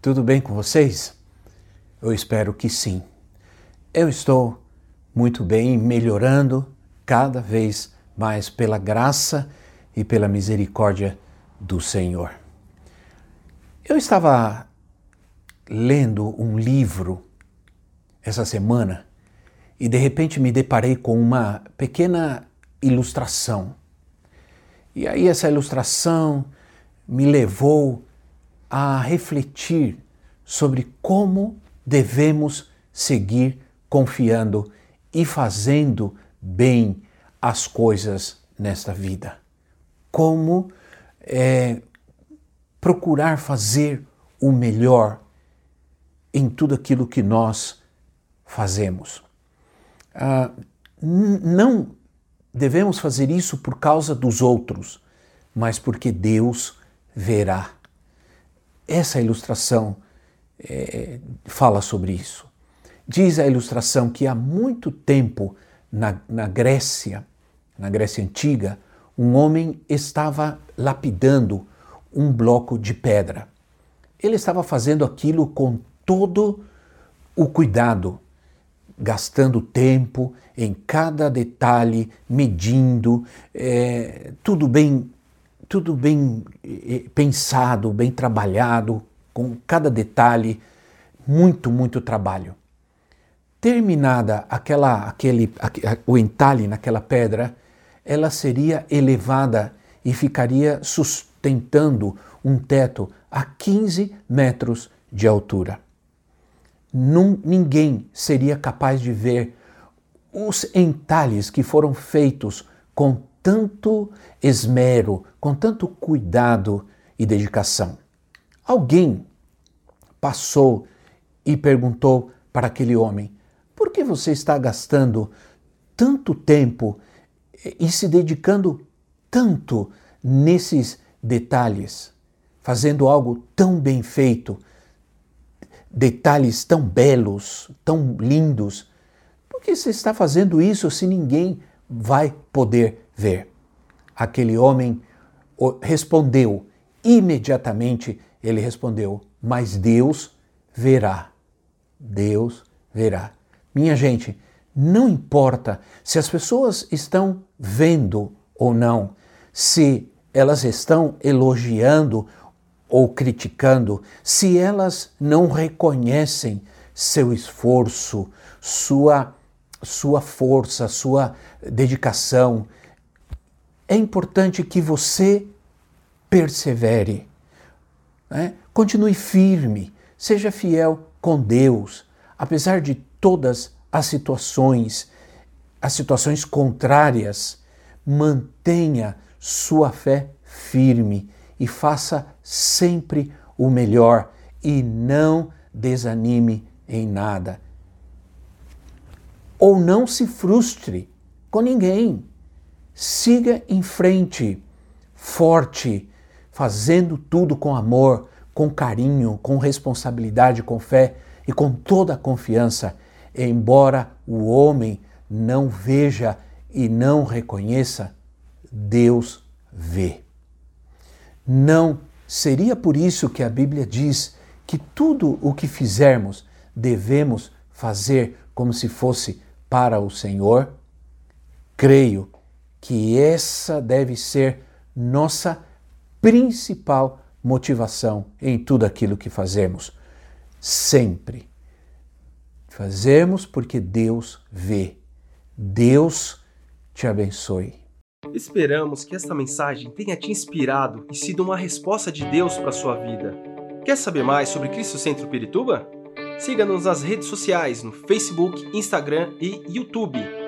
Tudo bem com vocês? Eu espero que sim. Eu estou muito bem, melhorando cada vez mais pela graça e pela misericórdia do Senhor. Eu estava lendo um livro essa semana e de repente me deparei com uma pequena ilustração. E aí essa ilustração me levou a refletir sobre como devemos seguir confiando e fazendo bem as coisas nesta vida. Como é, procurar fazer o melhor em tudo aquilo que nós fazemos. Ah, não devemos fazer isso por causa dos outros, mas porque Deus verá. Essa ilustração é, fala sobre isso. Diz a ilustração que há muito tempo na, na Grécia, na Grécia Antiga, um homem estava lapidando um bloco de pedra. Ele estava fazendo aquilo com todo o cuidado, gastando tempo em cada detalhe, medindo, é, tudo bem tudo bem eh, pensado, bem trabalhado, com cada detalhe, muito, muito trabalho. Terminada aquela, aquele, o entalhe naquela pedra, ela seria elevada e ficaria sustentando um teto a 15 metros de altura. Num, ninguém seria capaz de ver os entalhes que foram feitos com tanto esmero, com tanto cuidado e dedicação. Alguém passou e perguntou para aquele homem: por que você está gastando tanto tempo e se dedicando tanto nesses detalhes, fazendo algo tão bem feito, detalhes tão belos, tão lindos? Por que você está fazendo isso se ninguém vai poder ver. Aquele homem respondeu, imediatamente ele respondeu: Mas Deus verá. Deus verá. Minha gente, não importa se as pessoas estão vendo ou não, se elas estão elogiando ou criticando, se elas não reconhecem seu esforço, sua, sua força, sua dedicação, é importante que você persevere, né? continue firme, seja fiel com Deus, apesar de todas as situações, as situações contrárias, mantenha sua fé firme e faça sempre o melhor e não desanime em nada. Ou não se frustre com ninguém. Siga em frente, forte, fazendo tudo com amor, com carinho, com responsabilidade, com fé e com toda a confiança, embora o homem não veja e não reconheça, Deus vê. Não seria por isso que a Bíblia diz que tudo o que fizermos devemos fazer como se fosse para o Senhor? Creio que essa deve ser nossa principal motivação em tudo aquilo que fazemos. Sempre. Fazemos porque Deus vê. Deus te abençoe. Esperamos que esta mensagem tenha te inspirado e sido uma resposta de Deus para a sua vida. Quer saber mais sobre Cristo Centro Pirituba? Siga-nos nas redes sociais no Facebook, Instagram e YouTube